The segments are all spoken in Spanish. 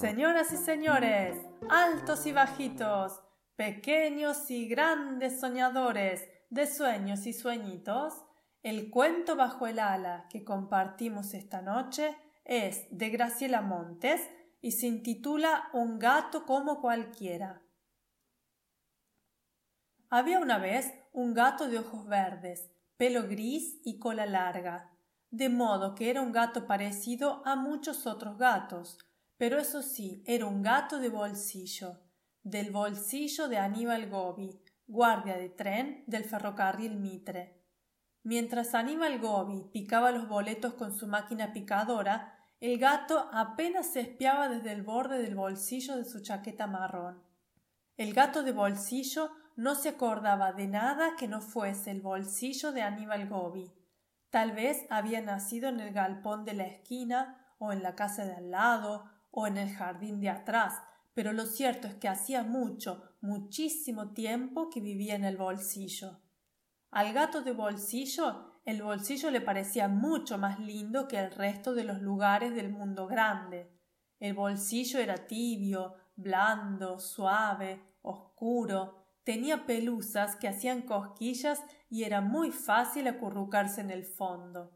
Señoras y señores, altos y bajitos, pequeños y grandes soñadores de sueños y sueñitos, el cuento bajo el ala que compartimos esta noche es de Graciela Montes y se intitula Un gato como cualquiera. Había una vez un gato de ojos verdes, pelo gris y cola larga, de modo que era un gato parecido a muchos otros gatos, pero eso sí, era un gato de bolsillo, del bolsillo de Aníbal Gobi, guardia de tren del ferrocarril Mitre. Mientras Aníbal Gobi picaba los boletos con su máquina picadora, el gato apenas se espiaba desde el borde del bolsillo de su chaqueta marrón. El gato de bolsillo no se acordaba de nada que no fuese el bolsillo de Aníbal Gobi. Tal vez había nacido en el galpón de la esquina, o en la casa de al lado, o en el jardín de atrás, pero lo cierto es que hacía mucho, muchísimo tiempo que vivía en el bolsillo. Al gato de bolsillo el bolsillo le parecía mucho más lindo que el resto de los lugares del mundo grande. El bolsillo era tibio, blando, suave, oscuro, tenía pelusas que hacían cosquillas y era muy fácil acurrucarse en el fondo.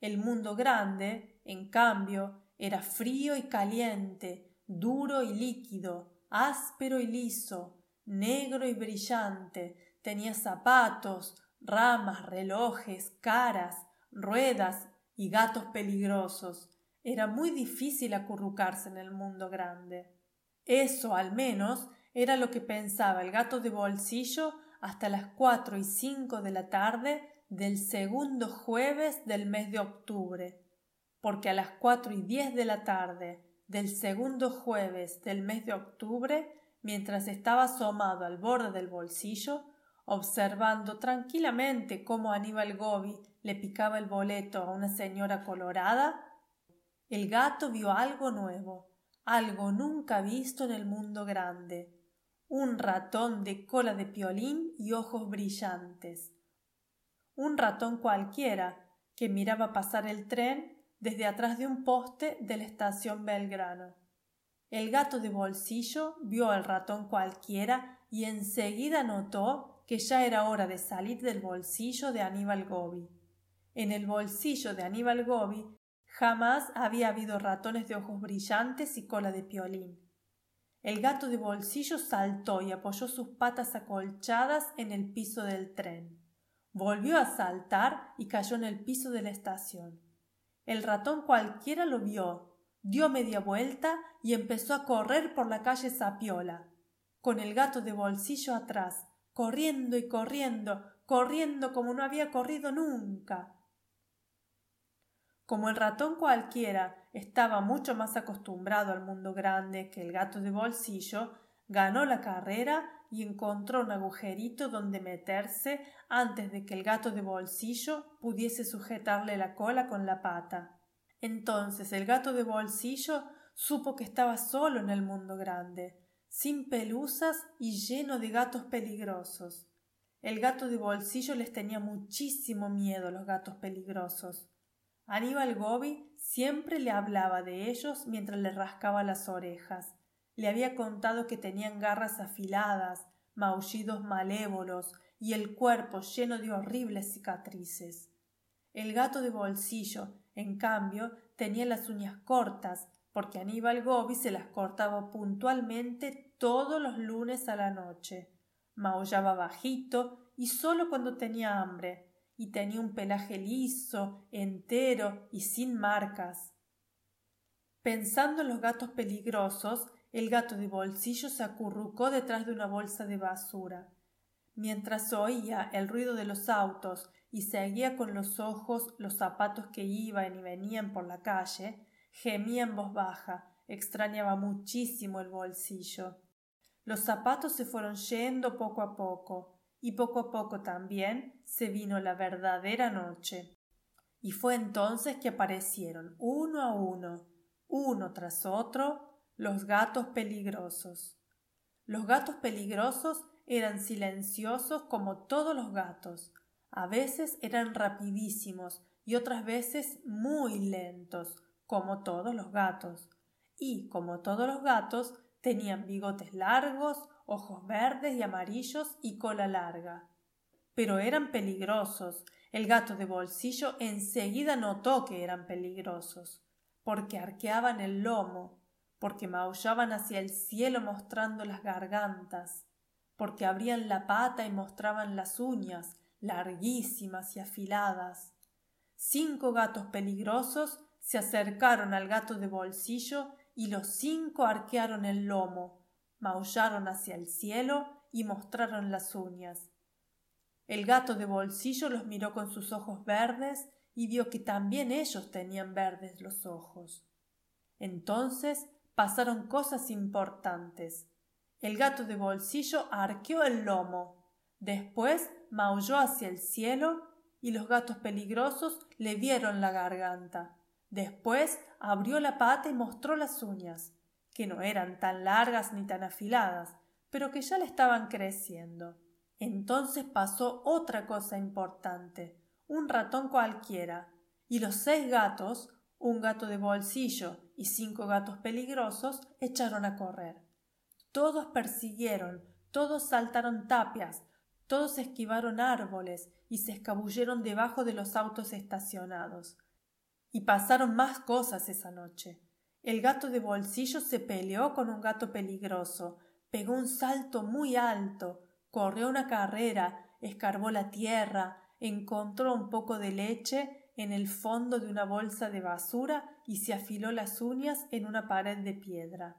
El mundo grande, en cambio, era frío y caliente, duro y líquido, áspero y liso, negro y brillante, tenía zapatos, ramas, relojes, caras, ruedas y gatos peligrosos. Era muy difícil acurrucarse en el mundo grande. Eso, al menos, era lo que pensaba el gato de bolsillo hasta las cuatro y cinco de la tarde del segundo jueves del mes de octubre porque a las cuatro y diez de la tarde del segundo jueves del mes de octubre, mientras estaba asomado al borde del bolsillo, observando tranquilamente cómo Aníbal Gobi le picaba el boleto a una señora colorada, el gato vio algo nuevo, algo nunca visto en el mundo grande, un ratón de cola de piolín y ojos brillantes. Un ratón cualquiera que miraba pasar el tren desde atrás de un poste de la estación Belgrano. El gato de bolsillo vio al ratón cualquiera y enseguida notó que ya era hora de salir del bolsillo de Aníbal Gobi. En el bolsillo de Aníbal Gobi jamás había habido ratones de ojos brillantes y cola de piolín. El gato de bolsillo saltó y apoyó sus patas acolchadas en el piso del tren. volvió a saltar y cayó en el piso de la estación. El ratón cualquiera lo vio, dio media vuelta y empezó a correr por la calle Sapiola, con el gato de bolsillo atrás, corriendo y corriendo, corriendo como no había corrido nunca. Como el ratón cualquiera estaba mucho más acostumbrado al mundo grande que el gato de bolsillo, ganó la carrera y encontró un agujerito donde meterse antes de que el gato de bolsillo pudiese sujetarle la cola con la pata. Entonces el gato de bolsillo supo que estaba solo en el mundo grande, sin pelusas y lleno de gatos peligrosos. El gato de bolsillo les tenía muchísimo miedo a los gatos peligrosos. Aníbal Gobi siempre le hablaba de ellos mientras le rascaba las orejas. Le había contado que tenían garras afiladas, maullidos malévolos y el cuerpo lleno de horribles cicatrices. El gato de bolsillo, en cambio, tenía las uñas cortas, porque Aníbal Gobi se las cortaba puntualmente todos los lunes a la noche. Maullaba bajito y solo cuando tenía hambre, y tenía un pelaje liso, entero y sin marcas. Pensando en los gatos peligrosos, el gato de bolsillo se acurrucó detrás de una bolsa de basura. Mientras oía el ruido de los autos y seguía con los ojos los zapatos que iban y venían por la calle, gemía en voz baja, extrañaba muchísimo el bolsillo. Los zapatos se fueron yendo poco a poco, y poco a poco también se vino la verdadera noche. Y fue entonces que aparecieron uno a uno, uno tras otro, los gatos peligrosos. Los gatos peligrosos eran silenciosos como todos los gatos. A veces eran rapidísimos y otras veces muy lentos, como todos los gatos. Y, como todos los gatos, tenían bigotes largos, ojos verdes y amarillos y cola larga. Pero eran peligrosos. El gato de bolsillo enseguida notó que eran peligrosos, porque arqueaban el lomo, porque maullaban hacia el cielo mostrando las gargantas, porque abrían la pata y mostraban las uñas, larguísimas y afiladas. Cinco gatos peligrosos se acercaron al gato de bolsillo y los cinco arquearon el lomo, maullaron hacia el cielo y mostraron las uñas. El gato de bolsillo los miró con sus ojos verdes y vio que también ellos tenían verdes los ojos. Entonces pasaron cosas importantes. El gato de bolsillo arqueó el lomo, después maulló hacia el cielo y los gatos peligrosos le vieron la garganta. Después abrió la pata y mostró las uñas que no eran tan largas ni tan afiladas, pero que ya le estaban creciendo. Entonces pasó otra cosa importante, un ratón cualquiera, y los seis gatos, un gato de bolsillo y cinco gatos peligrosos, echaron a correr. Todos persiguieron, todos saltaron tapias, todos esquivaron árboles y se escabulleron debajo de los autos estacionados. Y pasaron más cosas esa noche. El gato de bolsillo se peleó con un gato peligroso, pegó un salto muy alto, corrió una carrera, escarbó la tierra, encontró un poco de leche en el fondo de una bolsa de basura y se afiló las uñas en una pared de piedra.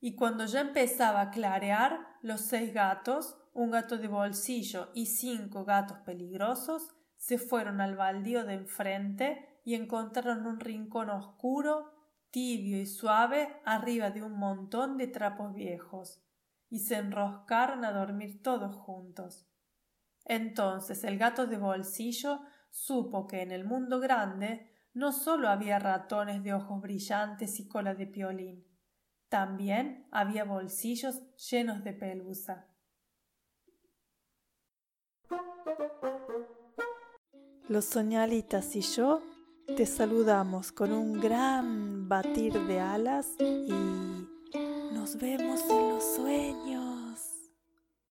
Y cuando ya empezaba a clarear, los seis gatos, un gato de bolsillo y cinco gatos peligrosos, se fueron al baldío de enfrente y encontraron un rincón oscuro tibio y suave arriba de un montón de trapos viejos, y se enroscaron a dormir todos juntos. Entonces el gato de bolsillo supo que en el mundo grande no sólo había ratones de ojos brillantes y cola de piolín, también había bolsillos llenos de pelusa. Los soñalitas y yo te saludamos con un gran batir de alas y nos vemos en los sueños.